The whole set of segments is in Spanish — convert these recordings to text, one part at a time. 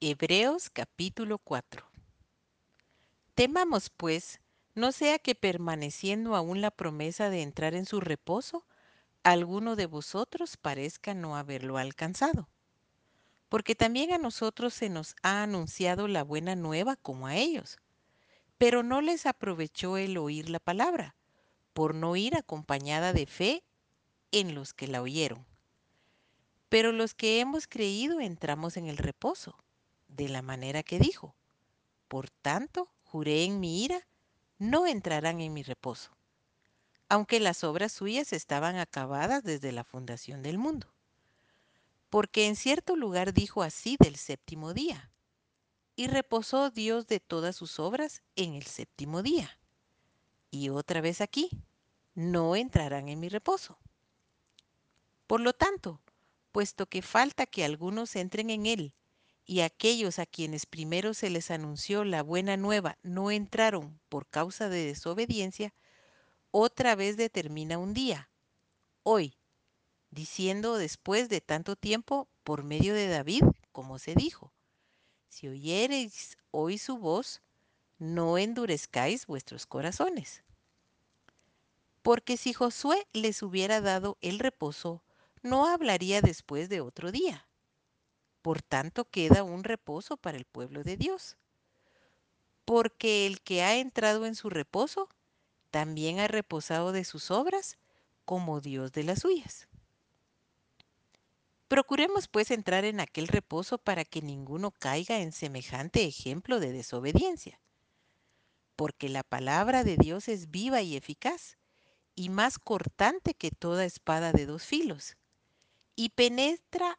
Hebreos capítulo 4 Temamos pues, no sea que permaneciendo aún la promesa de entrar en su reposo, alguno de vosotros parezca no haberlo alcanzado. Porque también a nosotros se nos ha anunciado la buena nueva como a ellos. Pero no les aprovechó el oír la palabra, por no ir acompañada de fe en los que la oyeron. Pero los que hemos creído entramos en el reposo, de la manera que dijo. Por tanto, juré en mi ira, no entrarán en mi reposo, aunque las obras suyas estaban acabadas desde la fundación del mundo. Porque en cierto lugar dijo así del séptimo día, y reposó Dios de todas sus obras en el séptimo día. Y otra vez aquí, no entrarán en mi reposo. Por lo tanto, puesto que falta que algunos entren en él, y aquellos a quienes primero se les anunció la buena nueva no entraron por causa de desobediencia, otra vez determina un día, hoy, diciendo después de tanto tiempo por medio de David, como se dijo, si oyereis hoy su voz, no endurezcáis vuestros corazones. Porque si Josué les hubiera dado el reposo, no hablaría después de otro día por tanto, queda un reposo para el pueblo de Dios. Porque el que ha entrado en su reposo, también ha reposado de sus obras, como Dios de las suyas. Procuremos pues entrar en aquel reposo para que ninguno caiga en semejante ejemplo de desobediencia. Porque la palabra de Dios es viva y eficaz, y más cortante que toda espada de dos filos, y penetra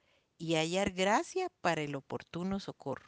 y hallar gracia para el oportuno socorro.